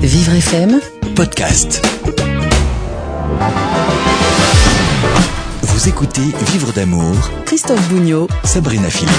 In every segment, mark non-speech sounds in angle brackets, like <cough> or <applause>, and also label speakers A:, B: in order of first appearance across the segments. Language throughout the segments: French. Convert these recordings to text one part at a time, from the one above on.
A: Vivre FM
B: podcast. Vous écoutez Vivre d'amour,
A: Christophe Bougnot
B: Sabrina Philippe.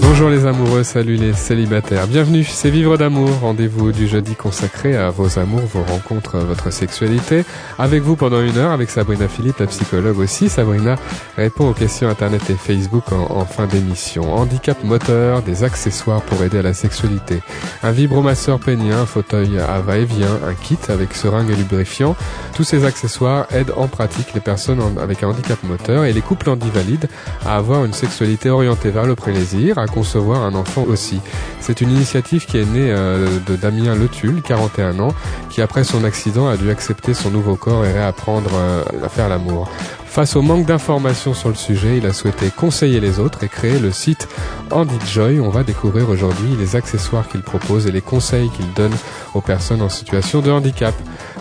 C: Bonjour les amoureux, salut les célibataires. Bienvenue, c'est Vivre d'amour, rendez-vous du jeudi consacré à vos amours, vos rencontres, votre sexualité. Avec vous pendant une heure, avec Sabrina Philippe, la psychologue aussi. Sabrina répond aux questions internet et Facebook en, en fin d'émission. Handicap moteur, des accessoires pour aider à la sexualité. Un vibromasseur pénien, un fauteuil à va-et-vient, un kit avec seringue et lubrifiant. Tous ces accessoires aident en pratique les personnes en- avec un handicap moteur et les couples handivalides à avoir une sexualité orientée vers le plaisir, à concevoir un enfant aussi. C'est une initiative qui est née euh, de Damien Letul, 41 ans, qui après son accident a dû accepter son nouveau corps et réapprendre euh, à faire l'amour. Face au manque d'informations sur le sujet, il a souhaité conseiller les autres et créer le site Andy Joy. On va découvrir aujourd'hui les accessoires qu'il propose et les conseils qu'il donne aux personnes en situation de handicap.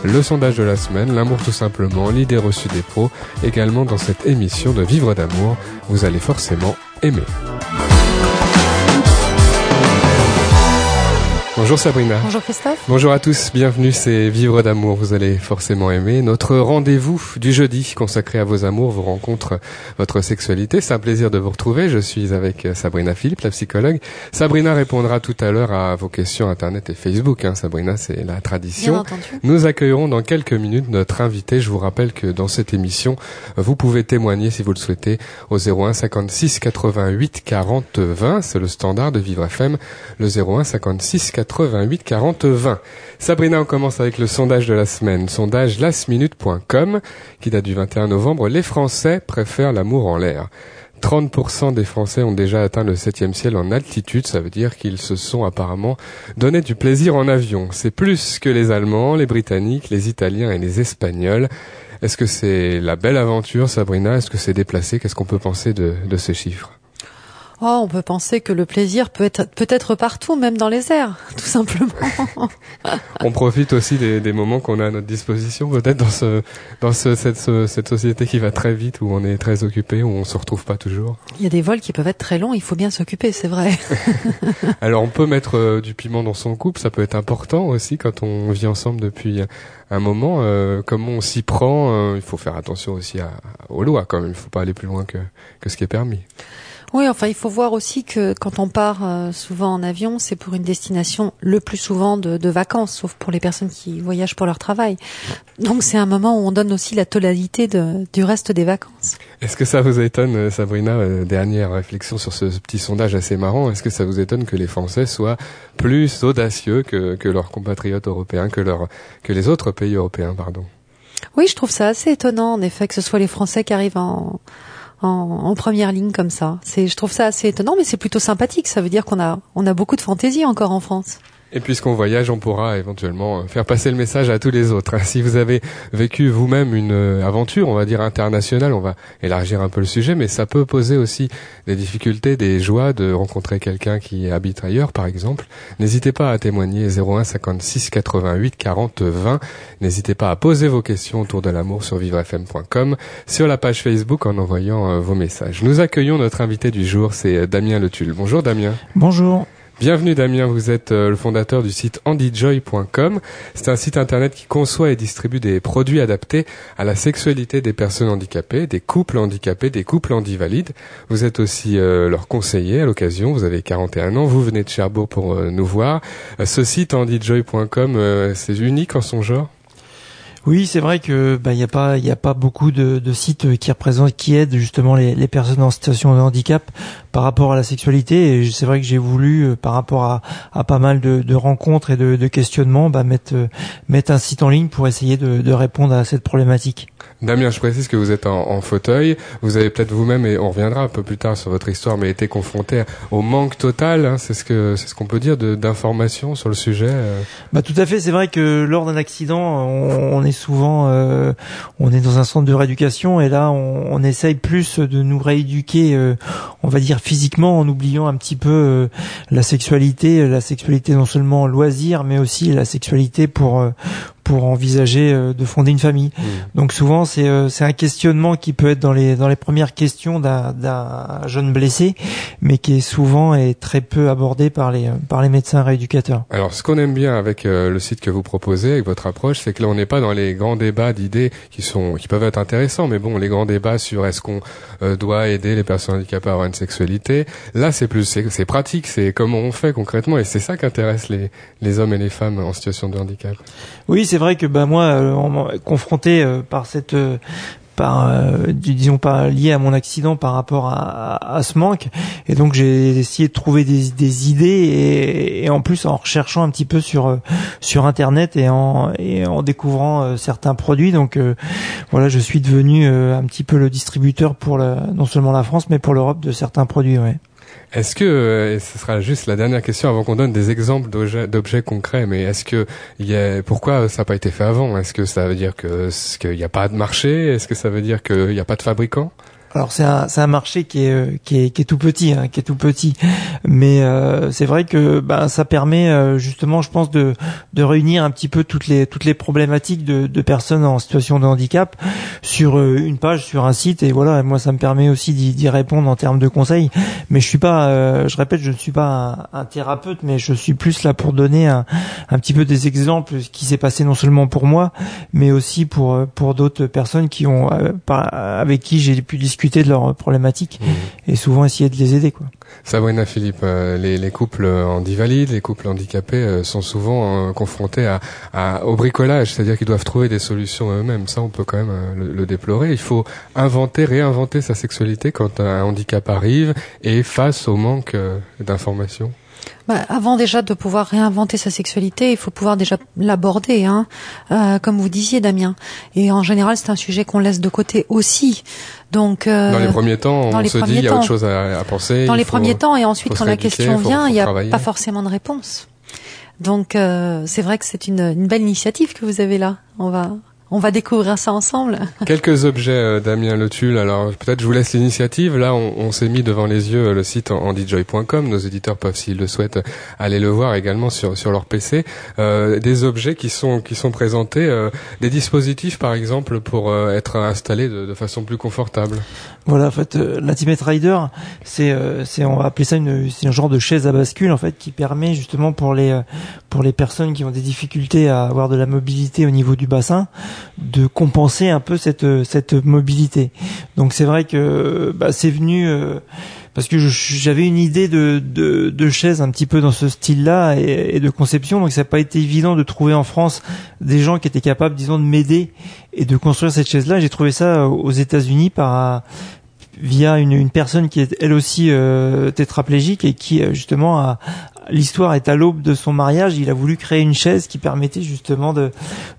C: Le sondage de la semaine, l'amour tout simplement, l'idée reçue des pros, également dans cette émission de Vivre d'amour, vous allez forcément aimer. Bonjour Sabrina.
D: Bonjour Christophe.
C: Bonjour à tous, bienvenue, c'est Vivre d'amour, vous allez forcément aimer. Notre rendez-vous du jeudi consacré à vos amours, vos rencontres, votre sexualité. C'est un plaisir de vous retrouver. Je suis avec Sabrina Philippe, la psychologue. Sabrina répondra tout à l'heure à vos questions Internet et Facebook. Hein. Sabrina, c'est la
D: Bien
C: tradition.
D: entendu.
C: Nous accueillerons dans quelques minutes notre invité. Je vous rappelle que dans cette émission, vous pouvez témoigner si vous le souhaitez au 01 56 88 40 20. C'est le standard de Vivre FM, le 01 56 88 40 20. Sabrina, on commence avec le sondage de la semaine. Sondage lastminute.com qui date du 21 novembre. Les Français préfèrent l'amour en l'air. 30% des Français ont déjà atteint le septième ciel en altitude, ça veut dire qu'ils se sont apparemment donné du plaisir en avion. C'est plus que les Allemands, les Britanniques, les Italiens et les Espagnols. Est-ce que c'est la belle aventure, Sabrina? Est-ce que c'est déplacé? Qu'est-ce qu'on peut penser de, de ces chiffres?
D: Oh, on peut penser que le plaisir peut être peut-être partout, même dans les airs, <laughs> tout simplement.
C: On profite aussi des, des moments qu'on a à notre disposition, peut-être dans, ce, dans ce, cette, ce- cette société qui va très vite, où on est très occupé, où on se retrouve pas toujours.
D: Il y a des vols qui peuvent être très longs, il faut bien s'occuper, c'est vrai. <laughs>
C: Alors on peut mettre euh, du piment dans son couple, ça peut être important aussi quand on vit ensemble depuis un moment. Euh, comment on s'y prend euh, Il faut faire attention aussi à, aux lois quand même. Il faut pas aller plus loin que, que ce qui est permis.
D: Oui, enfin, il faut voir aussi que quand on part euh, souvent en avion, c'est pour une destination le plus souvent de, de vacances, sauf pour les personnes qui voyagent pour leur travail. Donc c'est un moment où on donne aussi la tonalité de, du reste des vacances.
C: Est-ce que ça vous étonne, euh, Sabrina, euh, dernière réflexion sur ce petit sondage assez marrant, est-ce que ça vous étonne que les Français soient plus audacieux que, que leurs compatriotes européens, que, leur, que les autres pays européens, pardon?
D: Oui, je trouve ça assez étonnant, en effet, que ce soit les Français qui arrivent en, en, en première ligne comme ça. C'est, je trouve ça assez étonnant, mais c'est plutôt sympathique. Ça veut dire qu'on a, on a beaucoup de fantaisie encore en France.
C: Et puisqu'on voyage, on pourra éventuellement euh, faire passer le message à tous les autres. hein. Si vous avez vécu vous-même une euh, aventure, on va dire internationale, on va élargir un peu le sujet, mais ça peut poser aussi des difficultés, des joies de rencontrer quelqu'un qui habite ailleurs, par exemple. N'hésitez pas à témoigner 01 56 88 40 20. N'hésitez pas à poser vos questions autour de l'amour sur vivrefm.com, sur la page Facebook en envoyant euh, vos messages. Nous accueillons notre invité du jour, c'est Damien Letul. Bonjour Damien.
E: Bonjour.
C: Bienvenue Damien, vous êtes euh, le fondateur du site andyjoy.com. C'est un site internet qui conçoit et distribue des produits adaptés à la sexualité des personnes handicapées, des couples handicapés, des couples handivalides. Vous êtes aussi euh, leur conseiller à l'occasion, vous avez 41 ans, vous venez de Cherbourg pour euh, nous voir. Ce site andyjoy.com, c'est unique en son genre?
E: Oui, c'est vrai que bah il y a pas il a pas beaucoup de, sites qui représentent qui aident justement les personnes en situation de handicap par rapport à la sexualité et c'est vrai que j'ai voulu euh, par rapport à, à pas mal de, de rencontres et de, de questionnements bah, mettre euh, mettre un site en ligne pour essayer de, de répondre à cette problématique.
C: Damien, je précise que vous êtes en, en fauteuil. Vous avez peut-être vous-même, et on reviendra un peu plus tard sur votre histoire, mais été confronté au manque total, hein, c'est ce que c'est ce qu'on peut dire, d'informations sur le sujet. euh.
E: Bah tout à fait, c'est vrai que lors d'un accident, on, on est souvent, euh, on est dans un centre de rééducation et là, on, on essaye plus de nous rééduquer, euh, on va dire physiquement, en oubliant un petit peu euh, la sexualité, la sexualité non seulement loisir, mais aussi la sexualité pour euh, pour envisager euh, de fonder une famille.
C: Mmh.
E: Donc souvent c'est euh, c'est un questionnement qui peut être dans les dans les premières questions d'un d'un jeune blessé, mais qui est souvent et très peu abordé par les par les médecins rééducateurs.
C: Alors, ce qu'on aime bien avec euh, le site que vous proposez, avec votre approche, c'est que là, on n'est pas dans les grands débats d'idées qui sont, qui peuvent être intéressants, mais bon, les grands débats sur est-ce qu'on euh, doit aider les personnes handicapées à avoir une sexualité. Là, c'est plus, c'est c'est pratique, c'est comment on fait concrètement, et c'est ça qui intéresse les, les hommes et les femmes en situation de handicap.
E: Oui, c'est vrai que bah moi, euh, confronté euh, par cette euh, par euh, disons pas lié à mon accident par rapport à, à, à ce manque et donc j'ai essayé de trouver des, des idées et, et en plus en recherchant un petit peu sur euh, sur internet et en et en découvrant euh, certains produits donc euh, voilà je suis devenu un petit peu le distributeur pour la, non seulement la France mais pour l'Europe de certains produits ouais.
C: Est-ce que, euh, et ce sera juste la dernière question avant qu'on donne des exemples d'objets concrets, mais est-ce que il y a, pourquoi ça n'a pas été fait avant? Est-ce que ça veut dire que qu'il n'y a pas de marché? Est-ce que ça veut dire qu'il n'y a pas de fabricant
E: Alors c'est un c'est un marché qui est euh, qui est qui est tout petit hein, qui est tout petit. Mais euh, c'est vrai que bah, ça permet euh, justement je pense de de réunir un petit peu toutes les toutes les problématiques de, de personnes en situation de handicap sur euh, une page sur un site. Et voilà moi ça me permet aussi d'y répondre en termes de conseils. Mais je suis pas euh, je répète je ne suis pas un, un thérapeute mais je suis plus là pour donner un, un petit peu des exemples ce qui s'est passé non seulement pour moi mais aussi pour pour d'autres personnes qui ont avec qui j'ai pu discuter de leurs problématiques et souvent essayer de les aider quoi.
C: Sabrina Philippe, euh, les, les couples handivalides, les couples handicapés euh, sont souvent euh, confrontés à, à- au bricolage, c'est-à-dire qu'ils doivent trouver des solutions eux-mêmes. Ça, on peut quand même le, le déplorer. Il faut inventer, réinventer sa sexualité quand un handicap arrive et face au manque d'informations.
D: Bah, avant déjà de pouvoir réinventer sa sexualité, il faut pouvoir déjà l'aborder, hein, euh, comme vous disiez, Damien. Et en général, c'est un sujet qu'on laisse de côté aussi. Donc, euh,
C: Dans les premiers temps, on se dit il y a autre chose à, à penser.
D: dans les
C: faut-
D: premiers temps, et ensuite quand la question
C: faut-
D: vient, il n'y a pas forcément de réponse. Donc, euh, c'est vrai que c'est une, une belle initiative que vous avez là. On va, on va découvrir ça ensemble.
C: Quelques objets, euh, Damien Le Tulle. Alors peut-être je vous laisse l'initiative. Là, on, on s'est mis devant les yeux euh, le site en, handjoy.com. Nos éditeurs peuvent, s'ils le souhaitent, aller le voir également sur sur leur PC. Euh, des objets qui sont qui sont présentés, euh, des dispositifs par exemple pour euh, être installés de, de façon plus confortable.
E: Voilà, en fait, euh, l'Intimate Rider, c'est, euh, c'est, on va appeler ça une, c'est un genre de chaise à bascule en fait qui permet justement pour les, pour les personnes qui ont des difficultés à avoir de la mobilité au niveau du bassin, de compenser un peu cette, euh, cette mobilité. Donc c'est vrai que bah, c'est venu. euh, parce que j'avais une idée de, de, de chaise un petit peu dans ce style-là et, et de conception, donc ça n'a pas été évident de trouver en France des gens qui étaient capables, disons, de m'aider et de construire cette chaise-là. J'ai trouvé ça aux États-Unis par via une, une personne qui est elle aussi euh, tétraplégique et qui euh, justement a l'histoire est à l'aube de son mariage. Il a voulu créer une chaise qui permettait justement de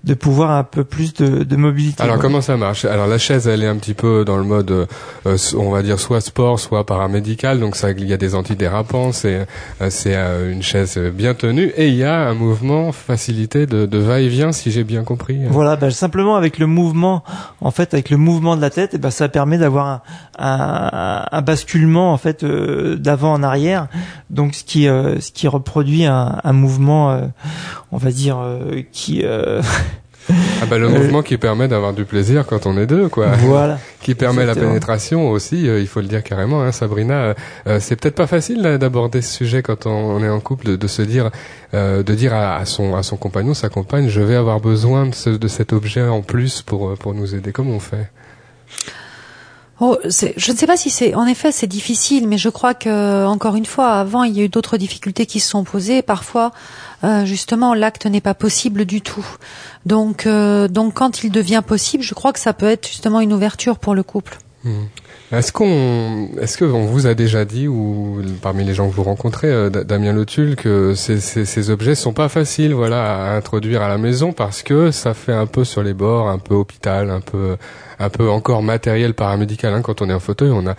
E: de pouvoir un peu plus de, de mobilité.
C: Alors comment ça marche? Alors la chaise, elle est un petit peu dans le mode, euh, on va dire soit sport, soit paramédical. Donc ça, il y a des antidérapants. C'est euh, c'est euh, une chaise bien tenue et il y a un mouvement facilité de, de va-et-vient, si j'ai bien compris.
E: Voilà, bah, simplement avec le mouvement, en fait, avec le mouvement de la tête, et ben ça permet d'avoir un, un, un basculement en fait euh, d'avant en arrière, donc ce qui euh, ce qui reproduit un, un mouvement, euh, on va dire, euh, qui euh,
C: Ah bah le <laughs> mouvement qui permet d'avoir du plaisir quand on est deux, quoi.
E: voilà. <laughs>
C: qui permet la pénétration aussi, il faut le dire carrément, hein, Sabrina. c'est peut-être pas facile d'aborder ce sujet quand on, on est en couple, de, de se dire, de dire à, à son à son compagnon, sa compagne, je vais avoir besoin de, ce, de cet objet en plus pour pour nous aider. Comment on fait?
D: Oh, je ne sais pas si c'est, en effet, c'est difficile, mais je crois que, encore une fois, avant, il y a eu d'autres difficultés qui se sont posées. Parfois, euh, justement, l'acte n'est pas possible du tout. Donc, euh, donc, quand il devient possible, je crois que ça peut être justement une ouverture pour le couple.
C: Hmm. Est-ce qu'on, est-ce que on vous a déjà dit ou parmi les gens que vous rencontrez, euh, Da- Damien Letul, que ces, objets sont pas faciles, voilà, à introduire à la maison parce que ça fait un peu sur les bords, un peu hôpital, un peu, un peu encore matériel paramédical. Hein. Quand on est en fauteuil, on a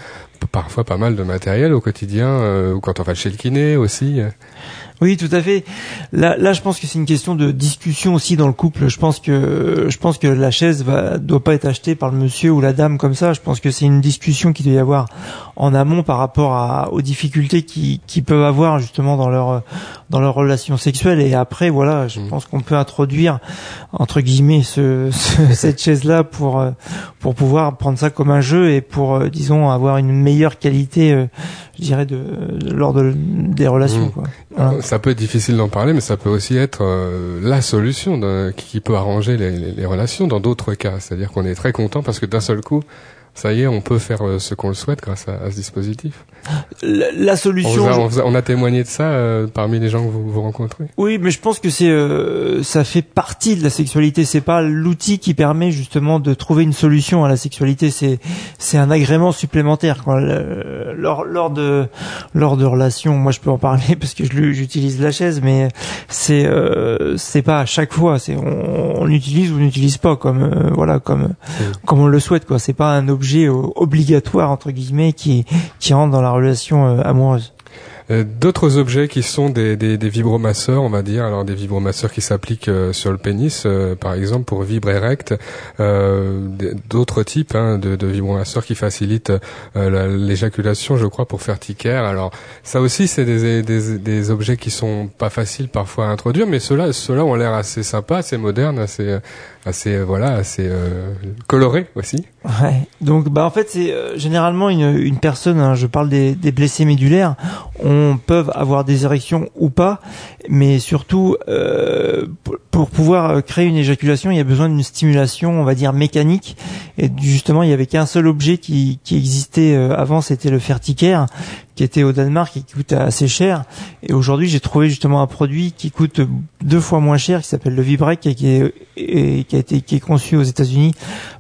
C: parfois pas mal de matériel au quotidien, ou quand on va chez le kiné aussi.
E: Oui, tout à fait. Là, là, je pense que c'est une question de discussion aussi dans le couple. Je pense que, je pense que la chaise va, doit pas être achetée par le monsieur ou la dame comme ça. Je pense que c'est une discussion qui doit y avoir en amont par rapport à, aux difficultés qui, qui peuvent avoir justement dans leur, dans leur relation sexuelle. Et après, voilà, je mmh. pense qu'on peut introduire entre guillemets ce, <laughs> cette chaise-là pour, pour pouvoir prendre ça comme un jeu et pour, euh, disons, avoir une meilleure qualité, euh, je dirais, de, lors de, des relations. Mmh. Quoi
C: ça peut être difficile d'en parler, mais ça peut aussi être euh, la solution qui peut arranger les, relations dans d'autres cas. C'est-à-dire qu'on est très content parce que d'un seul coup, ça y est, on peut faire euh, ce qu'on le souhaite grâce à, ce dispositif.
E: La, solution.
C: On a, témoigné de ça euh, parmi les gens que vous, vous rencontrez.
E: Oui, mais je pense que c'est euh, ça fait partie de la sexualité. C'est pas l'outil qui permet justement de trouver une solution à la sexualité. C'est c'est un agrément supplémentaire. Quoi. lors lors de lors de relations, moi je peux en parler <laughs> parce que j'utilise la chaise, mais c'est c'est pas à chaque fois. C'est on, on utilise ou n'utilise pas comme voilà comme comme on le souhaite. Quoi. C'est pas un objet obligatoire entre guillemets qui qui rentre dans la euh.
C: Euh, d'autres objets qui sont des, des, vibromasseurs, on va dire, alors des vibromasseurs qui s'appliquent euh, sur le pénis, par exemple pour vibre erect, d'autres types hein, de, vibromasseurs qui facilitent l'éjaculation, je crois, pour faire ticaire. Alors ça aussi, c'est des, des, objets qui sont pas faciles parfois à introduire, mais ceux-là, ont l'air assez sympas, assez modernes, assez assez voilà assez euh, coloré aussi.
E: Ouais. Donc bah en fait c'est euh, généralement une, une personne, hein, je parle des, des, blessés médulaires, on peuvent avoir des érections ou pas, mais surtout pour pouvoir créer une éjaculation, il y a besoin d'une stimulation, on va dire mécanique. Et justement, il y avait qu'un seul objet qui, qui existait avant, c'était le ferticaire, qui était au Danemark et qui coûtait assez cher. Et aujourd'hui, j'ai trouvé justement un produit qui coûte deux fois moins cher, qui s'appelle le Vibrec, et qui, est, qui a été qui est conçu aux États-Unis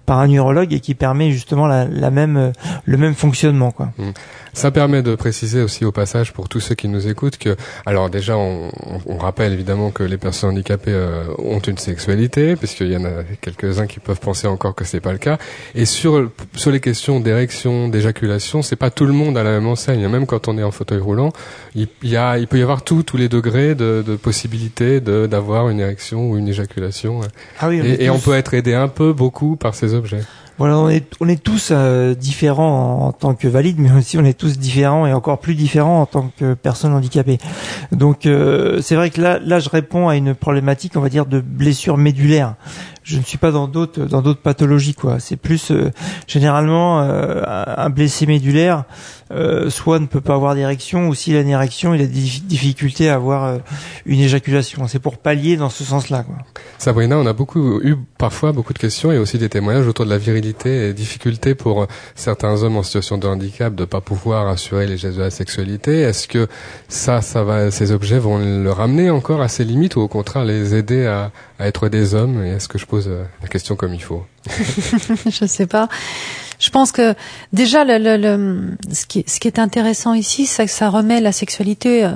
E: par un urologue et qui permet justement la, même le même fonctionnement. Mmh.
C: Ça permet de préciser aussi au passage pour tous ceux qui nous écoutent que, alors déjà, on, on rappelle évidemment que les personnes handicapées euh, ont une sexualité, puisqu'il y en a quelques-uns qui peuvent penser encore que c'est pas le cas. Et sur sur les questions d'érection, d'éjaculation, c'est pas tout le monde à la même enseigne. Même quand on est en fauteuil roulant, il, y a, il peut y avoir tout, tous les degrés de, de possibilité de d'avoir une érection ou une éjaculation.
E: Ah oui,
C: et, et on peut être aidé un peu, beaucoup par ces objets.
E: Voilà, on est, on est tous euh, différents en, tant que valides, mais aussi on est tous différents et encore plus différents en tant que personnes handicapées. Donc euh, c'est vrai que là, là, je réponds à une problématique, on va dire, de blessure médulaire je ne suis pas dans d'autres dans d'autres pathologies quoi. C'est plus euh, généralement euh, un blessé médulaire euh, soit ne peut pas avoir d'érection ou s'il a une érection, il a des difficultés à avoir une éjaculation. C'est pour pallier dans ce sens-là quoi.
C: Sabrina, on a beaucoup eu parfois beaucoup de questions et aussi des témoignages autour de la virilité et difficultés pour certains hommes en situation de handicap de pas pouvoir assurer les gestes de la sexualité. Est-ce que ça ça va ces objets vont le ramener encore à ses limites ou au contraire les aider à, à être des hommes? Est-ce que je pose euh, la question comme il faut? <laughs>
D: Je sais pas. Je pense que déjà le, le, le, ce, qui, ce qui est intéressant ici, c'est que ça remet la sexualité euh,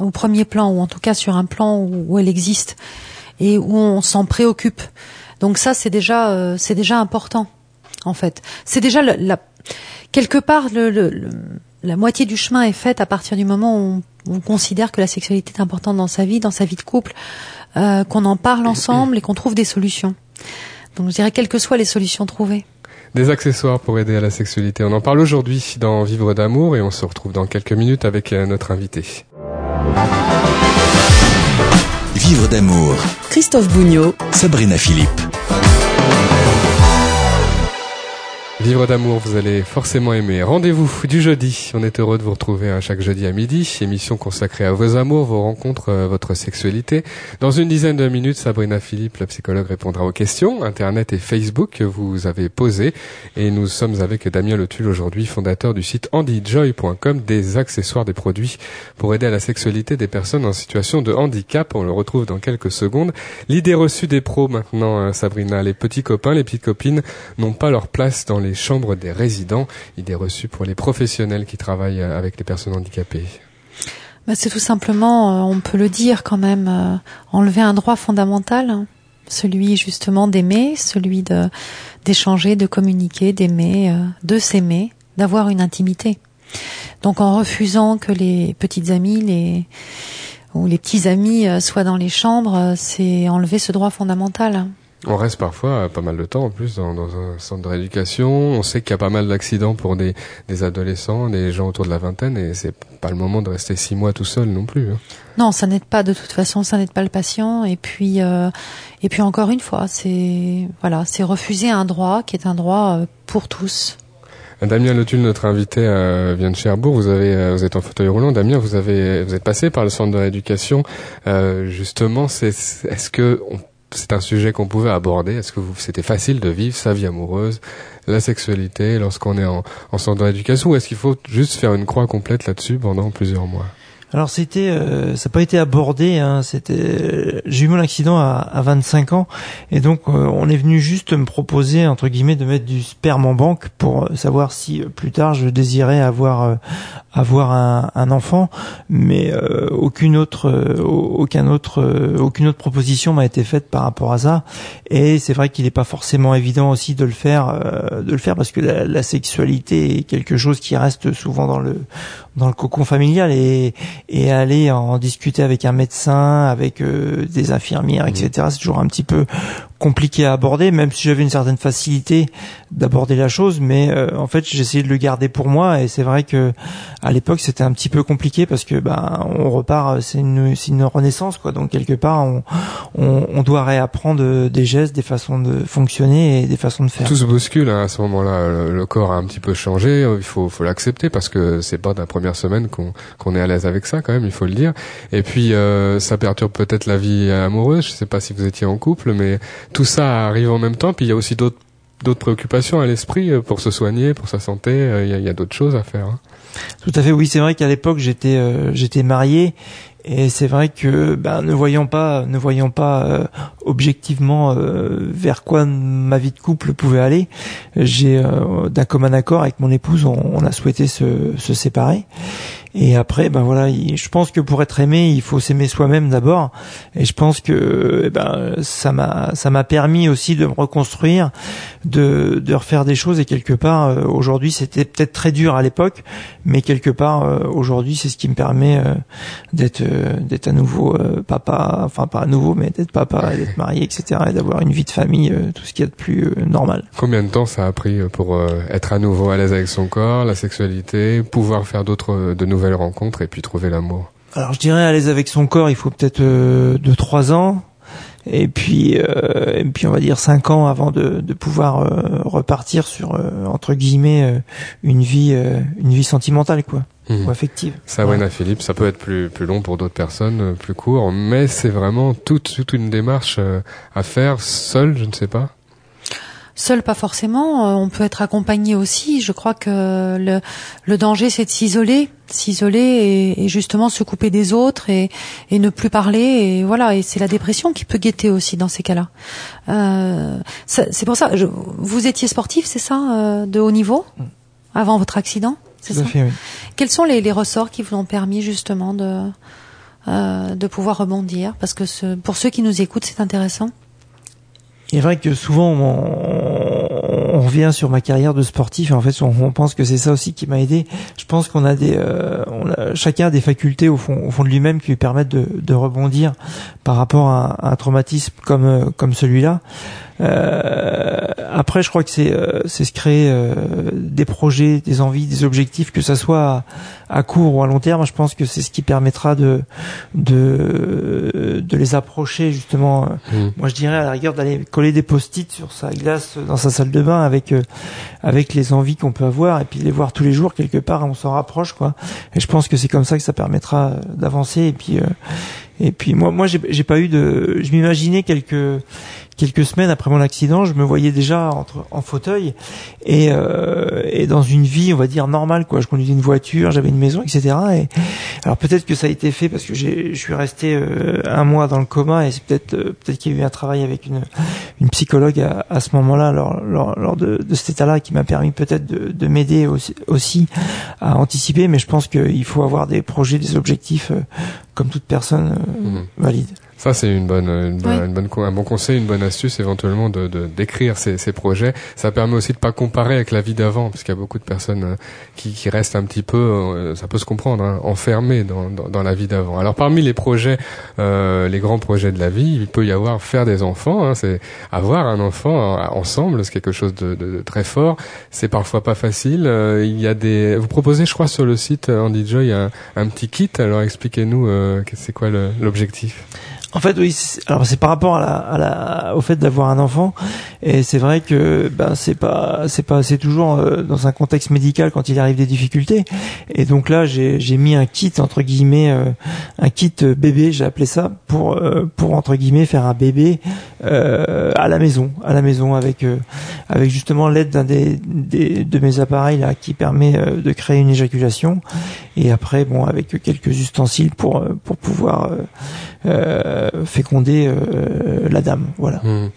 D: au premier plan ou en tout cas sur un plan où, où elle existe et où on s'en préoccupe. Donc ça c'est déjà euh, c'est déjà important en fait. C'est déjà la, quelque part le, la moitié du chemin est faite à partir du moment où on, on, considère que la sexualité est importante dans sa vie, dans sa vie de couple, euh, qu'on en parle ensemble et qu'on trouve des solutions. Donc je dirais quelles que soient les solutions trouvées.
C: Des accessoires pour aider à la sexualité. On en parle aujourd'hui dans Vivre d'amour et on se retrouve dans quelques minutes avec euh, notre invité.
B: Vivre d'amour.
A: Christophe Bougnot.
B: Sabrina Philippe.
C: Vivre d'amour, vous allez forcément aimer. Rendez-vous du jeudi. On est heureux de vous retrouver à chaque jeudi à midi. Émission consacrée à vos amours, vos rencontres, euh, votre sexualité. Dans une dizaine de minutes, Sabrina Philippe, la psychologue, répondra aux questions Internet et Facebook que vous avez posées. Et nous sommes avec Damien Letul aujourd'hui, fondateur du site handyjoy.com, des accessoires, des produits pour aider à la sexualité des personnes en situation de handicap. On le retrouve dans quelques secondes. L'idée reçue des pros maintenant, hein, Sabrina. Les petits copains, les petites copines n'ont pas leur place dans les chambres des résidents, idée reçue pour les professionnels qui travaillent euh, avec les personnes handicapées
D: bah, C'est tout simplement, euh, on peut le dire quand même, euh, enlever un droit fondamental, hein. celui justement d'aimer, celui d'échanger, de communiquer, d'aimer, de s'aimer, d'avoir une intimité. Donc en refusant que les petites amies, ou les petits amis soient dans les chambres, c'est enlever ce droit fondamental.
C: On reste parfois pas mal de temps en plus dans, dans un centre de rééducation. On sait qu'il y a pas mal d'accidents pour des, des, adolescents, des gens autour de la vingtaine, et c'est pas le moment de rester six mois tout seul non plus. Hein.
D: Non, ça n'aide pas de toute façon, ça n'aide pas le patient. Et puis, euh, et puis encore une fois, c'est voilà, c'est refuser un droit qui est un droit euh, pour tous.
C: Damien Letul, notre invité, euh, vient de Cherbourg. Vous avez, euh, vous êtes en fauteuil roulant. Damien, vous avez, vous êtes passé par le centre de rééducation. Euh, justement, c'est, est-ce que on c'est un sujet qu'on pouvait aborder. Est-ce que c'était facile de vivre sa vie amoureuse, la sexualité lorsqu'on est en, en centre d'éducation ou est-ce qu'il faut juste faire une croix complète là-dessus pendant plusieurs mois?
E: Alors c'était, euh, ça n'a pas été abordé. Hein, c'était, j'ai eu mon accident à, à 25 ans et donc euh, on est venu juste me proposer entre guillemets de mettre du sperme en banque pour savoir si euh, plus tard je désirais avoir un enfant, mais aucune autre aucun autre aucune autre proposition m'a été faite par rapport à ça. Et c'est vrai qu'il n'est pas forcément évident aussi de le faire de le faire parce que la, la sexualité est quelque chose qui reste souvent dans le dans le cocon familial et, et aller en discuter avec un médecin, avec euh, des infirmières, etc. Mmh. C'est toujours un petit peu compliqué à aborder, même si j'avais une certaine facilité d'aborder la chose, mais euh, en fait j'essayais de le garder pour moi et c'est vrai que à l'époque c'était un petit peu compliqué parce que ben on repart, c'est une, une renaissance quoi, donc quelque part on, on, on, doit réapprendre des gestes, des façons de fonctionner et des façons de faire.
C: Tout se bouscule hein, à ce moment-là, le, corps a un petit peu changé, il faut, faut l'accepter parce que c'est pas la première semaine qu'on qu'on est à l'aise avec ça quand même, il faut le dire. Et puis euh, ça perturbe peut-être la vie amoureuse, je sais pas si vous étiez en couple, mais tout ça arrive en même temps. Puis il y a aussi d'autres d'autres préoccupations à l'esprit euh, pour se soigner, pour sa santé. Euh, il y a, a d'autres choses à faire. Hein.
E: Tout à fait. Oui, c'est vrai qu'à l'époque j'étais euh, j'étais marié et c'est vrai que ben, ne voyant pas ne voyant pas objectivement vers quoi ma vie de couple pouvait aller, j'ai d'un commun accord avec mon épouse, on, on a souhaité se, se séparer. Et après, ben voilà, je pense que pour être aimé, il faut s'aimer soi-même d'abord. Et je pense que eh ben ça m'a ça m'a permis aussi de me reconstruire, de de refaire des choses. Et quelque part, euh, aujourd'hui, c'était peut-être très dur à l'époque, mais quelque part euh, aujourd'hui, c'est ce qui me permet euh, d'être d'être à nouveau papa, enfin pas à nouveau, mais d'être papa, d'être marié, etc. Et d'avoir une vie de famille, tout ce qu'il y a de plus normal.
C: Combien de temps ça a pris pour être à nouveau à l'aise avec son corps, la sexualité, pouvoir faire d'autres de nouvelles rencontre et puis trouver l'amour
E: Alors je dirais à l'aise avec son corps, il faut peut-être euh, deux trois ans. Et puis, euh, et puis on va dire cinq ans avant de, de pouvoir euh, repartir sur entre guillemets une vie, une vie sentimentale quoi, mmh. ou affective.
C: Sabrina Philippe, ça peut être plus plus long pour d'autres personnes, plus court, mais c'est vraiment toute toute une démarche à faire seul, je ne sais pas.
D: Seul, pas forcément. Euh, on peut être accompagné aussi. Je crois que le, le danger, c'est de s'isoler, s'isoler et, justement se couper des autres et, et, ne plus parler. Et voilà. Et c'est la dépression qui peut guetter aussi dans ces cas-là. Euh, c'est pour ça. Je, vous étiez sportif, c'est ça, euh, de haut niveau, mm. avant votre accident, c'est ça.
E: Fait, oui.
D: Quels sont les, les, ressorts qui vous ont permis justement de euh, de pouvoir rebondir? Parce que ce, pour ceux qui nous écoutent, c'est intéressant.
E: Il est vrai que souvent on, revient sur ma carrière de sportif et en fait on, pense que c'est ça aussi qui m'a aidé. Je pense qu'on a des, euh, chacun a des facultés au fond, de lui-même qui lui permettent de, rebondir par rapport à, un traumatisme comme euh, comme celui-là. Euh, après, je crois que c'est euh, c'est se créer euh, des projets, des envies, des objectifs, que ça soit à, court ou à long terme. Je pense que c'est ce qui permettra de de de les approcher justement. Mmh. Moi, je dirais à la rigueur d'aller coller des post-it sur sa glace dans sa salle de bain avec avec les envies qu'on peut avoir et puis les voir tous les jours quelque part. On s'en rapproche quoi. Et je pense que c'est comme ça que ça permettra d'avancer et puis et puis moi moi j'ai pas eu de je m'imaginais quelques quelques semaines après mon accident, je me voyais déjà entre, en fauteuil et, euh, et dans une vie, on va dire normale. Quoi, je conduisais une voiture, j'avais une maison, etc. Et alors peut-être que ça a été fait parce que je suis resté euh, un mois dans le coma et c'est peut-être euh, peut-être qu'il y a eu un travail avec une, une psychologue à, à ce moment-là, lors, lors, lors, de, de cet état-là, qui m'a permis peut-être de, de m'aider aussi, aussi, à anticiper. Mais je pense qu'il faut avoir des projets, des objectifs euh, comme toute personne mmh. valide.
C: Ça, c'est une bonne, une bonne,
D: Oui.
C: une bonne, un bon conseil, une bonne astuce éventuellement de de- d'écrire ces, ces projets. Ça permet aussi de pas comparer avec la vie d'avant, parce qu'il y a beaucoup de personnes euh, qui, qui restent un petit peu, euh, ça peut se comprendre, hein, enfermées dans, dans, dans la vie d'avant. Alors parmi les projets, euh, les grands projets de la vie, il peut y avoir faire des enfants. Hein, c'est avoir un enfant euh, ensemble, c'est quelque chose de, de- de très fort. C'est parfois pas facile. Euh, il y a des, vous proposez, je crois, sur le site Andy Joy un, un petit kit. Alors expliquez-nous, euh, c'est quoi le- l'objectif?
E: En fait, oui. Alors, c'est par rapport à la, à la, au fait d'avoir un enfant, et c'est vrai que ben c'est pas, c'est pas, c'est toujours euh, dans un contexte médical quand il arrive des difficultés. Et donc là, j'ai, j'ai mis un kit entre guillemets, euh, un kit euh, bébé, j'ai appelé ça pour, euh, pour entre guillemets faire un bébé euh, à la maison, à la maison avec, euh, avec justement l'aide d'un des, des, de mes appareils là qui permet de créer une éjaculation. Et après, bon, avec quelques ustensiles pour, pour pouvoir féconder euh, la dame. Voilà.
C: Hmm.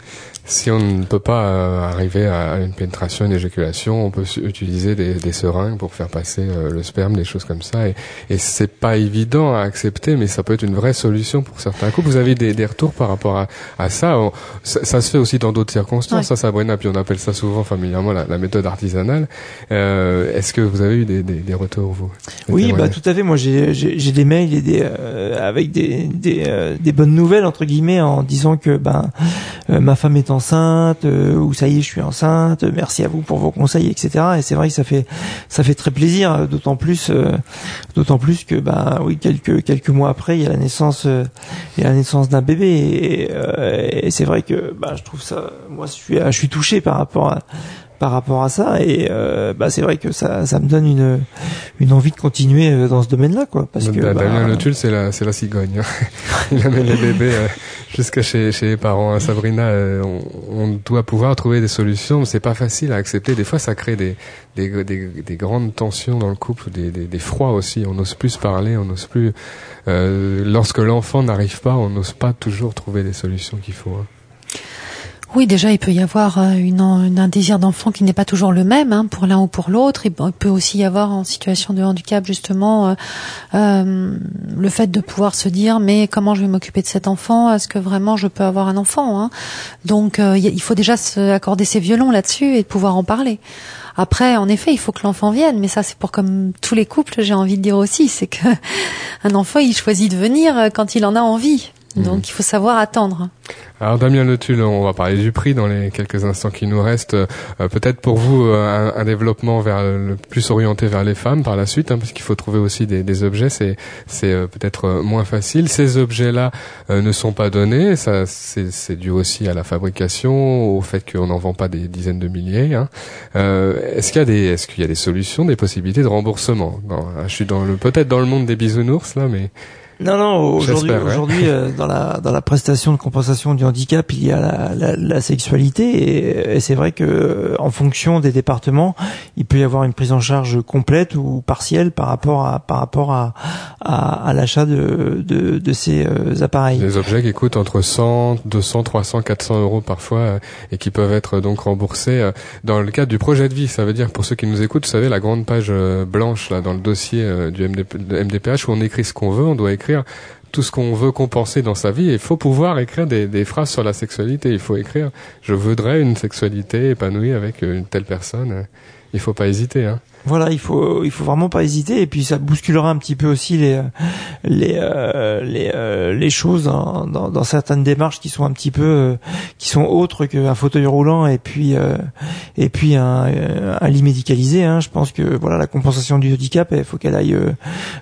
C: Si on ne peut pas euh, arriver à une pénétration, une éjaculation, on peut utiliser des, des seringues pour faire passer euh, le sperme, des choses comme ça. Et, et c'est pas évident à accepter, mais ça peut être une vraie solution pour certains couples. Vous avez des, des retours par rapport à, à ça, On- ça ça se fait aussi dans d'autres circonstances.
D: Ouais.
C: Ça, Sabrina, puis on appelle ça souvent familièrement la, la méthode artisanale. Euh, Est-ce que vous avez eu des, des, des retours vous? Des
E: Oui, bah tout à fait. Moi, j'ai j'ai j'ai des mails et des euh, avec des des, euh, des bonnes nouvelles entre guillemets en disant que ben euh, ma femme est enceinte euh, ou ça y est, je suis enceinte. Merci à vous pour vos conseils, etc. Et c'est vrai que ça fait ça fait très plaisir, d'autant plus euh, d'autant plus que ben oui quelques quelques mois après, il y a la naissance euh, il y a la naissance d'un bébé et, et c'est vrai que ben je trouve ça moi je suis je suis touché par rapport à par rapport à ça et euh, bah c'est vrai que ça ça me donne une une envie de continuer euh, dans ce domaine-là quoi parce que
C: Da-
E: bah,
C: Damien Tulle, c'est la, c'est la cigogne. <laughs> Il amène les bébés euh, jusqu'à chez, chez les parents. hein. Sabrina, euh, on, on doit pouvoir trouver des solutions, mais c'est pas facile à accepter. Des fois, ça crée des, des, des, des grandes tensions dans le couple, des, des, des froids aussi. On n'ose plus se parler, on n'ose plus. euh, lorsque l'enfant n'arrive pas, on n'ose pas toujours trouver les solutions qu'il faut. hein.
D: Oui, déjà, il peut y avoir euh, un désir d'enfant qui n'est pas toujours le même hein, pour l'un ou pour l'autre. Il peut- aussi y avoir en situation de handicap justement euh, euh, le fait de pouvoir se dire mais comment je vais m'occuper de cet enfant? Est-ce que vraiment je peux avoir un enfant hein? Donc il faut déjà se accorder ses violons là-dessus et pouvoir en parler. Après, en effet, il faut que l'enfant vienne, mais ça c'est pour comme tous les couples, j'ai envie de dire aussi, c'est que <laughs> un enfant il choisit de venir quand il en a envie. Donc il faut savoir attendre.
C: Alors Damien Le Tulle, on va parler du prix dans les quelques instants qui nous restent. Euh, Peut-être pour vous euh, un, un développement vers le plus orienté vers les femmes par la suite, hein, parce qu'il faut trouver aussi des, des objets. C'est c'est euh, peut-être euh, moins facile. Ces objets-là euh, ne sont pas donnés. Ça c'est dû aussi à la fabrication, au fait qu'on n'en vend pas des dizaines de milliers. Hein. Euh, est-ce qu'il y a des est-ce qu'il y a des solutions, des possibilités de remboursement? Je suis dans le peut-être dans le monde des bisounours là, mais
E: non non aujourd'hui aujourd'hui euh, dans la dans la prestation de compensation du handicap il y a la, la, la sexualité et, et c'est vrai que euh, en fonction des départements il peut y avoir une prise en charge complète ou partielle par rapport à par rapport à à, à l'achat de, de de ces euh, appareils
C: Des objets qui coûtent entre 100, 200, 300, 400 euros parfois euh, et qui peuvent être donc remboursés euh, dans le cadre du projet de vie. Ça veut dire pour ceux qui nous écoutent, vous savez la grande page euh, blanche là dans le dossier euh, du MDP, MDPH où on écrit ce qu'on veut, on doit écrire tout ce qu'on veut compenser dans sa vie. Il faut pouvoir écrire des, phrases sur la sexualité. Il faut écrire je voudrais une sexualité épanouie avec une telle personne. Il faut pas hésiter. Hein.
E: Voilà, il faut il faut vraiment pas hésiter et puis ça bousculera un petit peu aussi les les euh, les euh, les choses dans, dans, dans certaines démarches qui sont un petit peu euh, qui sont autres qu'un fauteuil roulant et puis et puis un, un lit médicalisé. Hein. Je pense que voilà la compensation du handicap, il faut qu'elle aille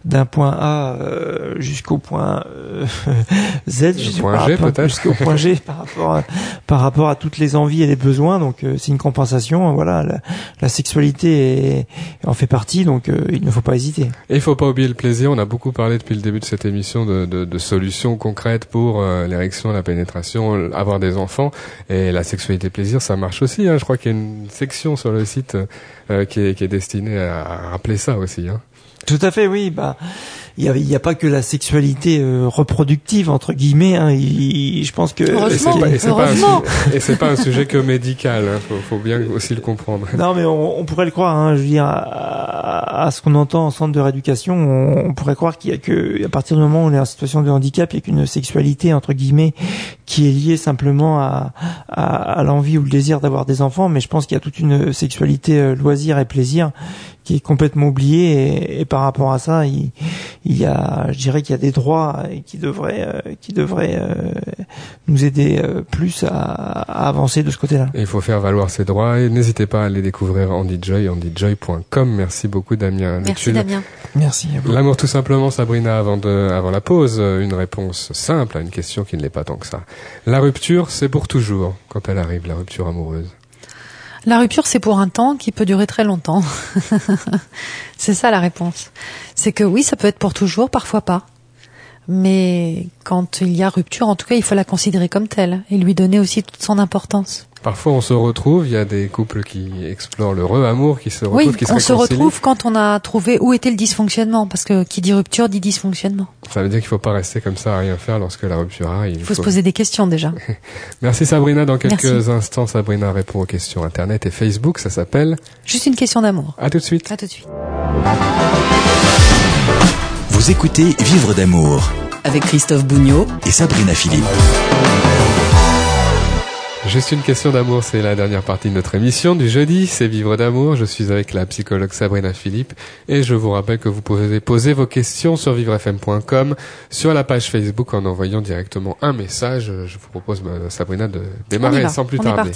E: d'un point A jusqu'au point <laughs> Z,
C: point G,
E: jusqu'au point G par rapport à, par rapport à toutes les envies et les besoins. Donc c'est une compensation. Voilà, la, la sexualité est, en fait partie, donc euh, il ne faut pas hésiter.
C: Et il faut pas oublier le plaisir. On a beaucoup parlé depuis le début de cette émission de, de, de solutions concrètes pour euh, l'érection, la pénétration, avoir des enfants et la sexualité plaisir, ça marche aussi. Hein. Je crois qu'il y a une section sur le site euh, qui, est, qui est destinée à, à rappeler ça aussi. Hein.
E: Tout à fait, oui. Bah, il y a, y a pas que la sexualité euh, reproductive entre guillemets. Hein. Il- il- je pense que
C: Et c'est
D: Heureusement.
C: pas, et c'est pas, un pas sujet que médical. Hein. Faut, faut bien aussi le comprendre.
E: Non, mais on, on pourrait le croire. Hein, je veux dire, à, à, ce qu'on entend en centre de rééducation, on, pourrait croire qu'il y a que, à partir du moment où on est en situation de handicap, il y a qu'une sexualité entre guillemets qui est liée simplement à, à, l'envie ou le désir d'avoir des enfants. Mais je pense qu'il y a toute une sexualité euh, loisir et plaisir qui est complètement oublié et, par rapport à ça, il, il, y a, je dirais qu'il y a des droits qui devraient, euh, qui devraient euh, nous aider euh, plus à, à, avancer de ce côté-là.
C: Il faut faire valoir ces droits et n'hésitez pas à aller découvrir Andy Joy, andyjoy.com. Merci beaucoup Damien.
D: Merci Damien.
E: Merci.
C: L'amour tout simplement, Sabrina, avant de, avant la pause, une réponse simple à une question qui ne l'est pas tant que ça. La rupture, c'est pour toujours quand elle arrive, la rupture amoureuse.
D: La rupture, c'est pour un temps qui peut durer très longtemps. <laughs> c'est ça la réponse. C'est que oui, ça peut être pour toujours, parfois pas. Mais quand il y a rupture, en tout cas, il faut la considérer comme telle et lui donner aussi toute son importance.
C: Parfois, on se retrouve. Il y a des couples qui explorent le re-amour, qui se retrouvent,
D: oui,
C: qui se
D: on se retrouve quand on a trouvé où était le dysfonctionnement, parce que qui dit rupture dit dysfonctionnement.
C: Ça veut dire qu'il ne faut pas rester comme ça à rien faire lorsque la rupture arrive.
D: Il faut, se poser des questions déjà. <laughs>
C: Merci Sabrina. Dans quelques instants, Sabrina répond aux questions Internet et Facebook. Ça s'appelle
D: Juste une question d'amour.
C: À tout de suite.
D: À tout de suite.
B: Vous écoutez Vivre d'amour
A: avec Christophe Bougnot
B: et Sabrina Philippe.
C: Juste une question d'amour, c'est la dernière partie de notre émission du jeudi, c'est Vivre d'amour. Je suis avec la psychologue Sabrina Philippe et je vous rappelle que vous pouvez poser vos questions sur vivrefm.com, sur la page Facebook en envoyant directement un message. Je vous propose, bah, Sabrina, de démarrer sans plus tarder.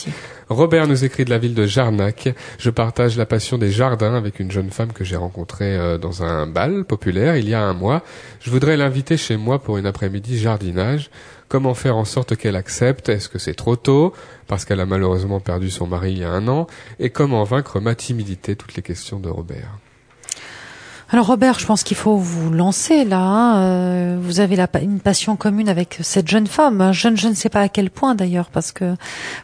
C: Robert nous écrit de la ville de Jarnac. Je partage la passion des jardins avec une jeune femme que j'ai rencontrée euh, dans un bal populaire il y a un mois. Je voudrais l'inviter chez moi pour une après-midi jardinage. Comment faire en sorte qu'elle accepte? Est-ce que c'est trop tôt? Parce qu'elle a malheureusement perdu son mari il y a un an. Et comment vaincre ma timidité? Toutes les questions de Robert.
D: Alors Robert, je pense qu'il faut vous lancer là. Hein. Euh, vous avez une passion commune avec cette jeune femme. Jeune, je ne sais pas à quel point d'ailleurs, parce que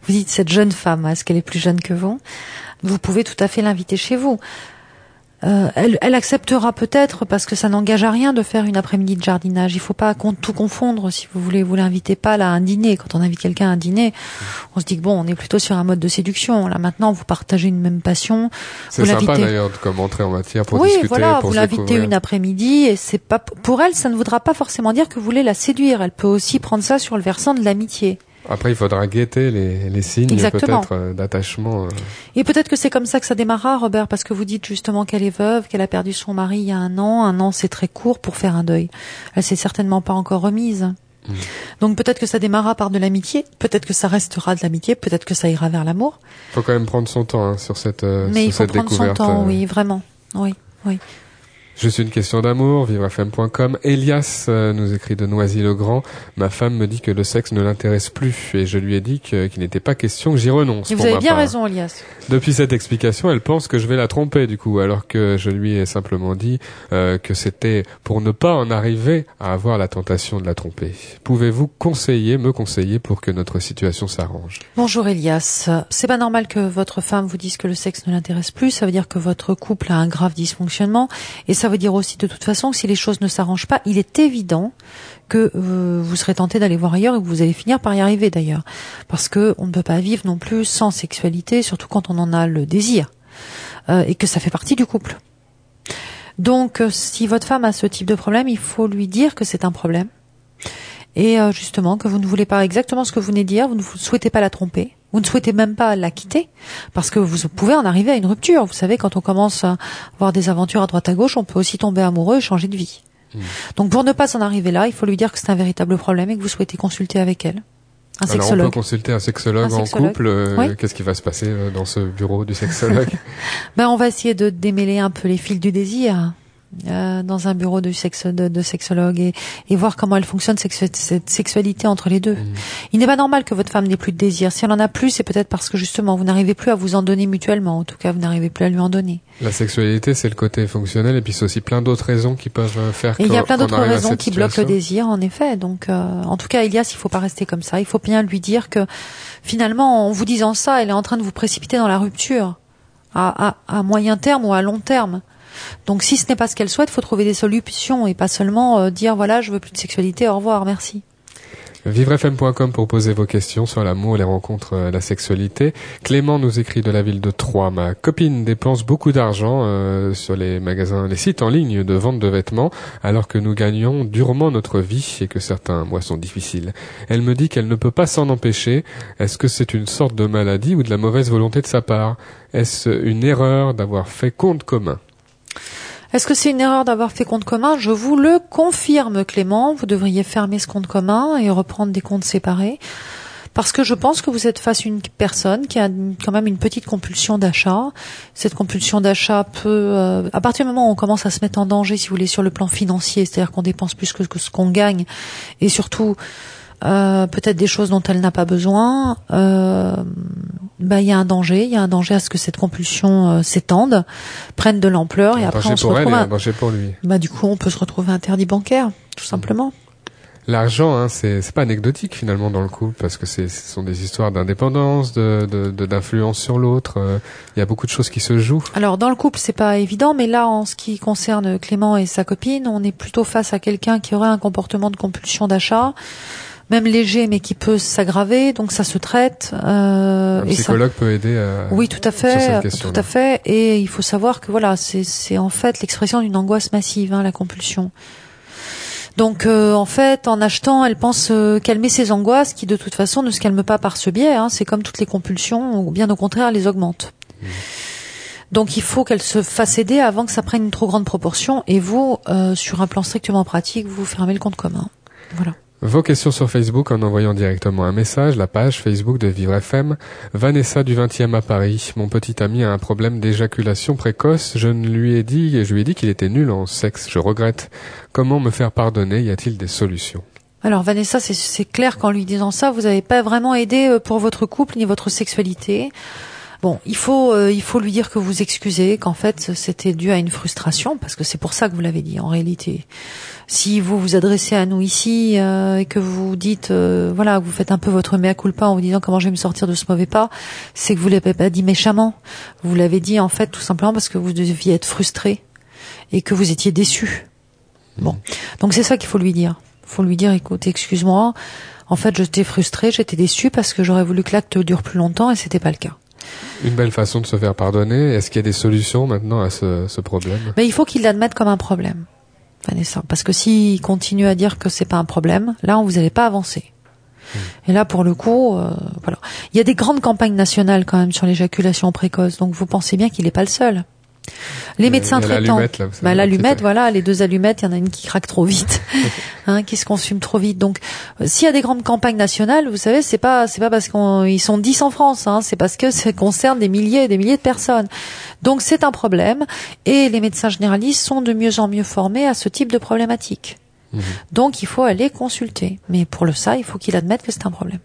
D: vous dites cette jeune femme, est-ce qu'elle est plus jeune que vous? Vous pouvez tout à fait l'inviter chez vous. Euh, elle, elle, acceptera peut-être parce que ça n'engage à rien de faire une après-midi de jardinage. Il faut pas tout confondre. Si vous voulez, vous l'invitez pas là à un dîner. Quand on invite quelqu'un à un dîner, on se dit que bon, on est plutôt sur un mode de séduction. Là maintenant, vous partagez une même passion.
C: C'est sympa d'ailleurs de comme entrer en matière pour
D: oui,
C: discuter.
D: voilà,
C: pour
D: vous l'invitez une après-midi et c'est pas pour elle, ça ne voudra pas forcément dire que vous voulez la séduire. Elle peut aussi prendre ça sur le versant de l'amitié.
C: Après, il faudra guetter les, les signes peut-être euh, d'attachement. Euh.
D: Et peut-être que c'est comme ça que ça démarra, Robert, parce que vous dites justement qu'elle est veuve, qu'elle a perdu son mari il y a un an. Un an, c'est très court pour faire un deuil. Elle s'est certainement pas encore remise. Hmm. Donc peut-être que ça démarra par de l'amitié, peut-être que ça restera de l'amitié, peut-être que ça ira vers l'amour.
C: Il faut quand même prendre son temps hein, sur cette
D: euh,
C: Mais
D: il faut prendre
C: son
D: temps, oui, vraiment. Oui, oui.
C: Juste une question d'amour, vivrefm.com. Elias euh, nous écrit de Noisy-le-Grand. Ma femme me dit que le sexe ne l'intéresse plus et je lui ai dit qu'il n'était pas question que j'y renonce.
D: Et vous avez bien raison, Elias.
C: Depuis cette explication, elle pense que je vais la tromper du coup, alors que je lui ai simplement dit euh, que c'était pour ne pas en arriver à avoir la tentation de la tromper. Pouvez-vous conseiller, me conseiller pour que notre situation s'arrange?
D: Bonjour Elias. C'est pas normal que votre femme vous dise que le sexe ne l'intéresse plus. Ça veut dire que votre couple a un grave dysfonctionnement et ça veut dire aussi de toute façon que si les choses ne s'arrangent pas, il est évident que euh, vous serez tenté d'aller voir ailleurs et que vous allez finir par y arriver d'ailleurs. Parce que on ne peut pas vivre non plus sans sexualité, surtout quand on en a le désir. Euh, et que ça fait partie du couple. Donc euh, si votre femme a ce type de problème, il faut lui dire que c'est un problème. Et justement que vous ne voulez pas exactement ce que vous venez de dire, vous ne souhaitez pas la tromper, vous ne souhaitez même pas la quitter parce que vous pouvez en arriver à une rupture. Vous savez, quand on commence à avoir des aventures à droite à gauche, on peut aussi tomber amoureux et changer de vie. Hmm. Donc pour ne pas en arriver là, il faut lui dire que c'est un véritable problème et que vous souhaitez consulter avec elle. Un
C: Alors on peut consulter un sexologue, en couple. Euh, qu'est-ce qui va se passer euh, dans ce bureau du sexologue? <laughs>
D: Ben on va essayer de démêler un peu les fils du désir. Euh, dans un bureau de, sexe, de, sexologue et, et, voir comment elle fonctionne cette sexualité entre les deux. Mmh. Il n'est pas normal que votre femme n'ait plus de désir. Si elle en a plus, c'est peut-être parce que justement vous n'arrivez plus à vous en donner mutuellement. En tout cas, vous n'arrivez plus à lui en donner.
C: La sexualité, c'est le côté fonctionnel et puis c'est aussi plein d'autres raisons qui peuvent euh, faire.
D: Et il y a plein d'autres raisons qui bloquent le désir, en effet. Donc, euh, en tout cas, Elias, il faut pas rester comme ça. Il faut bien lui dire que finalement, en vous disant ça, elle est en train de vous précipiter dans la rupture à, à, à moyen terme ou à long terme. Donc si ce n'est pas ce qu'elle souhaite, il faut trouver des solutions et pas seulement euh, dire voilà, je veux plus de sexualité, au revoir, merci.
C: Vivrefm.com pour poser vos questions sur l'amour, les rencontres, euh, la sexualité. Clément nous écrit de la ville de Troyes. Ma copine dépense beaucoup d'argent euh, sur les magasins, les sites en ligne de vente de vêtements, alors que nous gagnons durement notre vie et que certains mois sont difficiles. Elle me dit qu'elle ne peut pas s'en empêcher. Est-ce que c'est une sorte de maladie ou de la mauvaise volonté de sa part? Est-ce une erreur d'avoir fait compte commun?
D: Est-ce que c'est une erreur d'avoir fait compte commun? Je vous le confirme, Clément. Vous devriez fermer ce compte commun et reprendre des comptes séparés. Parce que je pense que vous êtes face à une personne qui a quand même une petite compulsion d'achat. Cette compulsion d'achat peut, euh, à partir du moment où on commence à se mettre en danger, si vous voulez, sur le plan financier, c'est-à-dire qu'on dépense plus que, ce qu'on gagne, et surtout euh, peut-être des choses dont elle n'a pas besoin, euh, bah, il y a un danger, il y a un danger à ce que cette compulsion euh, s'étende, prenne de l'ampleur et après on se retrouve.
C: un pour lui.
D: Bah du coup on peut se retrouver interdit bancaire, tout simplement.
C: L'argent, hein, c'est pas anecdotique finalement dans le couple parce que ce sont des histoires d'indépendance, de d'influence sur l'autre. Euh, il y a beaucoup de choses qui se jouent.
D: Alors dans le couple, c'est pas évident, mais là, en ce qui concerne Clément et sa copine, on est plutôt face à quelqu'un qui aurait un comportement de compulsion d'achat même léger, mais qui peut s'aggraver. Donc ça se traite.
C: Euh, un psychologue peut aider. À,
D: oui, tout à fait, tout à fait. Et il faut savoir que voilà, c'est en fait l'expression d'une angoisse massive, hein, la compulsion. Donc euh, en fait, en achetant, elle pense euh, calmer ses angoisses, qui de toute façon ne se calment pas par ce biais. Hein. C'est comme toutes les compulsions, ou bien au contraire, les augmentent. Mmh. Donc il faut qu'elle se fasse aider avant que ça prenne une trop grande proportion. Et vous, euh, sur un plan strictement pratique, vous fermez le compte commun. Voilà.
C: Vos questions sur Facebook en envoyant directement un message, la page Facebook de Vivre FM. Vanessa du 20e à Paris. Mon petit ami a un problème d'éjaculation précoce. Je ne lui ai dit, je lui ai dit qu'il était nul en sexe. Je regrette. Comment me faire pardonner? Y a-t-il des solutions?
D: Alors Vanessa, c'est clair qu'en lui disant ça, vous n'avez pas vraiment aidé euh, pour votre couple ni votre sexualité. Bon, il faut euh, il faut lui dire que vous excusez, qu'en fait c'était dû à une frustration, parce que c'est pour ça que vous l'avez dit en réalité. Si vous vous adressez à nous ici euh, et que vous dites euh, voilà, vous faites un peu votre mea culpa en vous disant comment je vais me sortir de ce mauvais pas, c'est que vous l'avez pas dit méchamment. Vous l'avez dit en fait tout simplement parce que vous deviez être frustré et que vous étiez déçu. Bon, donc c'est ça qu'il faut lui dire. Il faut lui dire écoute, excuse-moi. En fait, j'étais frustré, j'étais déçu parce que j'aurais voulu que l'acte dure plus longtemps et c'était pas le cas.
C: Une belle façon de se faire pardonner. Est-ce qu'il y a des solutions maintenant à ce, ce problème?
D: Mais il faut qu'il l'admette comme un problème, Vanessa. Parce que s'il continue à dire que c'est pas un problème, là, vous n'allez pas avancer. Hmm. Et là, pour le coup, euh, voilà. Il y a des grandes campagnes nationales quand même sur l'éjaculation précoce, donc vous pensez bien qu'il n'est pas le seul. Les médecins traitants, bah, l'allumette, voilà, les deux allumettes, il y en a une qui craque trop vite, <laughs> hein, qui se consume trop vite. Donc, euh, s'il y a des grandes campagnes nationales, vous savez, c'est pas, c'est pas parce qu'ils sont 10 en France, hein, c'est parce que ça concerne des milliers et des milliers de personnes. Donc, c'est un problème, et les médecins généralistes sont de mieux en mieux formés à ce type de problématique. Mmh. Donc, il faut aller consulter. Mais pour le ça, il faut qu'il admette que c'est un problème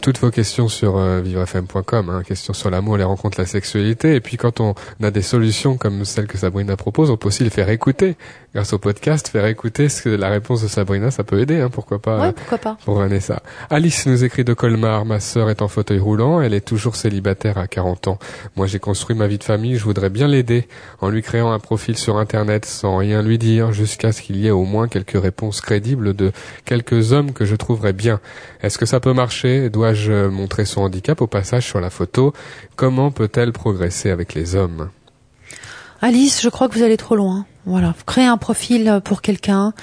C: toutes vos questions sur euh, vivrefm.com, hein, questions sur l'amour, les rencontres, la sexualité. Et puis quand on a des solutions comme celle que Sabrina propose, on peut aussi les faire écouter grâce au podcast, faire écouter ce que la réponse de Sabrina, ça peut aider, hein, pourquoi pas
D: ouais, pourquoi pas.
C: Pour Vanessa. Alice nous écrit de Colmar, ma sœur est en fauteuil roulant, elle est toujours célibataire à 40 ans. Moi j'ai construit ma vie de famille, je voudrais bien l'aider en lui créant un profil sur Internet sans rien lui dire, jusqu'à ce qu'il y ait au moins quelques réponses crédibles de quelques hommes que je trouverais bien. Est-ce que ça peut marcher? Dois-je montrer son handicap au passage sur la photo? Comment peut-elle progresser avec les hommes?
D: Alice, je crois que vous allez trop loin. Voilà, créer un profil pour quelqu'un,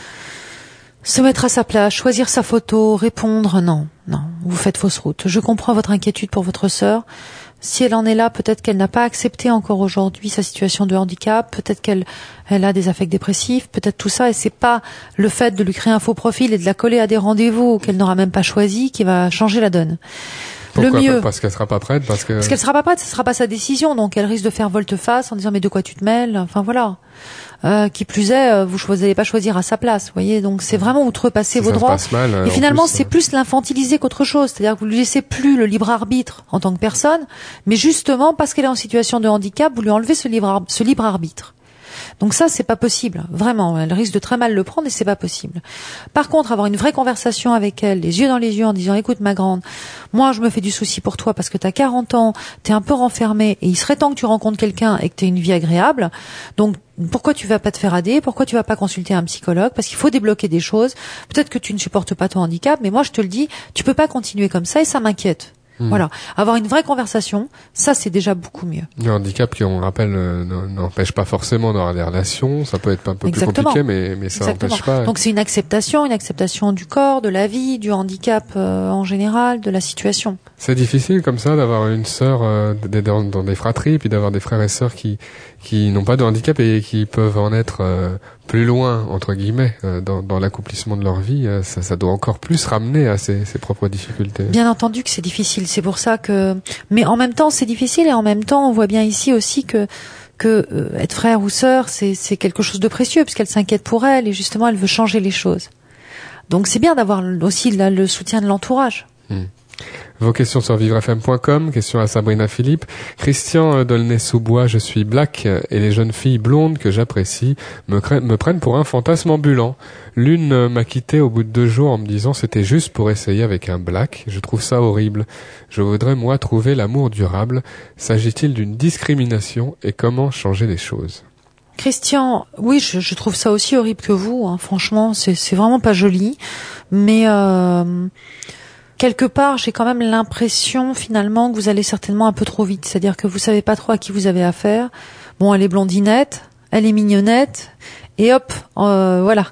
D: se mettre à sa place, choisir sa photo, répondre, non, non, vous faites fausse route. Je comprends votre inquiétude pour votre sœur. Si elle en est là, peut-être qu'elle n'a pas accepté encore aujourd'hui sa situation de handicap, peut-être qu'elle elle a des affects dépressifs, peut-être tout ça, et c'est pas le fait de lui créer un faux profil et de la coller à des rendez-vous qu'elle n'aura même pas choisi qui va changer la donne
C: le mieux. Parce qu'elle sera pas prête, parce que.
D: Parce qu'elle sera pas prête, ce sera pas sa décision, donc elle risque de faire volte-face en disant mais de quoi tu te mêles, enfin voilà. Euh, qui plus est, euh, vous n'allez pas choisir à sa place, vous voyez. Donc c'est vraiment outrepasser vos droits.
C: Mal,
D: et finalement, c'est plus l'infantiliser qu'autre chose. C'est-à-dire que vous lui laissez plus le libre arbitre en tant que personne, mais justement parce qu'elle est en situation de handicap, vous lui enlevez ce libre, ce libre arbitre. Donc ça, c'est pas possible. Vraiment, elle risque de très mal le prendre et c'est pas possible. Par contre, avoir une vraie conversation avec elle, les yeux dans les yeux, en disant, écoute, ma grande, moi, je me fais du souci pour toi parce que t'as 40 ans, t'es un peu renfermée et il serait temps que tu rencontres quelqu'un et que t'aies une vie agréable. Donc, pourquoi tu vas pas te faire aider Pourquoi tu vas pas consulter un psychologue? Parce qu'il faut débloquer des choses. Peut-être que tu ne supportes pas ton handicap, mais moi, je te le dis, tu peux pas continuer comme ça et ça m'inquiète.
C: Hmm.
D: Voilà, avoir une vraie conversation, ça c'est déjà beaucoup mieux.
C: Le handicap qui, on rappelle, euh, n'empêche pas forcément d'avoir des relations. Ça peut être un peu
D: Exactement.
C: plus compliqué, mais, mais ça n'empêche pas.
D: Donc c'est une acceptation, une acceptation du corps, de la vie, du handicap euh, en général, de la situation.
C: C'est difficile comme ça d'avoir une sœur euh, dans, dans des fratries, puis d'avoir des frères et sœurs qui qui n'ont pas de handicap et qui peuvent en être euh, plus loin entre guillemets euh, dans, dans l'accomplissement de leur vie. euh, ça, ça doit encore plus ramener à ses, ses propres difficultés.
D: Bien entendu que c'est difficile, c'est pour ça que. Mais en même temps, c'est difficile et en même temps, on voit bien ici aussi que que euh, être frère ou sœur, c'est c'est quelque chose de précieux puisqu'elle s'inquiète pour elle et justement, elle veut changer les choses. Donc c'est bien d'avoir aussi là, le soutien de l'entourage.
C: Vos questions sur vivrefm.com, questions à Sabrina Philippe. Christian Dolnay-sous-Bois, je suis black et les jeunes filles blondes que j'apprécie me, prennent pour un fantasme ambulant. L'une m'a quitté au bout de deux jours en me disant c'était juste pour essayer avec un black. Je trouve ça horrible. Je voudrais moi trouver l'amour durable. S'agit-il d'une discrimination et comment changer les choses?
D: Christian, oui, je, trouve ça aussi horrible que vous. hein. Franchement, c'est vraiment pas joli. Mais euh, quelque part, j'ai quand même l'impression finalement que vous allez certainement un peu trop vite. C'est-à-dire que vous savez pas trop à qui vous avez affaire. Bon, elle est blondinette, elle est mignonnette, et hop, euh, voilà.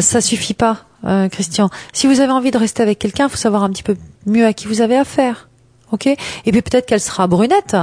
D: Ça suffit pas, euh, Christian. Si vous avez envie de rester avec quelqu'un, il faut savoir un petit peu mieux à qui vous avez affaire. Ok? Et puis peut-être qu'elle sera brunette,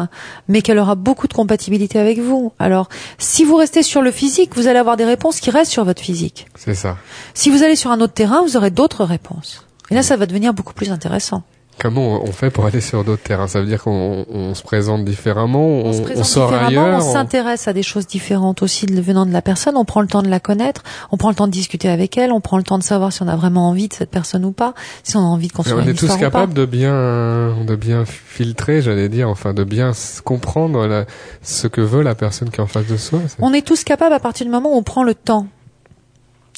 D: mais qu'elle aura beaucoup de compatibilité avec vous. Alors, si vous restez sur le physique, vous allez avoir des réponses qui restent sur votre physique.
C: C'est ça.
D: Si vous allez sur un autre terrain, vous aurez d'autres réponses. Et là, ça va devenir beaucoup plus intéressant.
C: Comment on fait pour aller sur d'autres terrains? Ça veut dire qu'on on se présente différemment, on,
D: On se
C: on
D: présente
C: sort
D: différemment,
C: ailleurs.
D: on
C: on-
D: s'intéresse à des choses différentes aussi venant de la personne, on prend le temps de la connaître, on prend le temps de discuter avec elle, on prend le temps de savoir si on a vraiment envie de cette personne ou pas, si on a envie de construire
C: on
D: une
C: est tous
D: histoire ou pas.
C: capables de bien, de bien filtrer, j'allais dire, enfin, de bien comprendre la- ce que veut la personne qui est en face de soi.
D: On est tous capables à partir du moment où on prend le temps.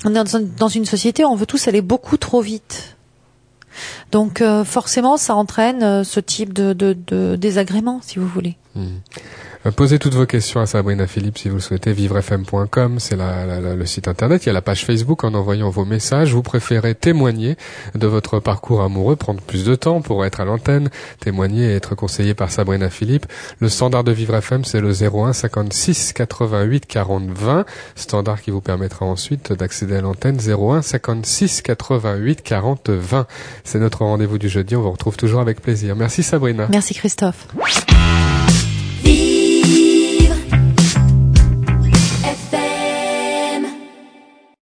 D: On est dans, un- dans une société, on veut tous aller beaucoup trop vite. Donc euh, forcément, ça entraîne euh, ce type de, de, désagrément, si vous voulez.
C: Mhm. Euh, Posez toutes vos questions à Sabrina Philippe si vous le souhaitez. Vivrefm.com, c'est le site internet. Il y a la page Facebook en envoyant vos messages. Vous préférez témoigner de votre parcours amoureux, prendre plus de temps pour être à l'antenne, témoigner et être conseillé par Sabrina Philippe. Le standard de Vivre FM, c'est le 01 56 88 40 20. Standard qui vous permettra ensuite d'accéder à l'antenne 01 56 88 40 20. C'est notre rendez-vous du jeudi. On vous retrouve toujours avec plaisir. Merci Sabrina.
D: Merci Christophe.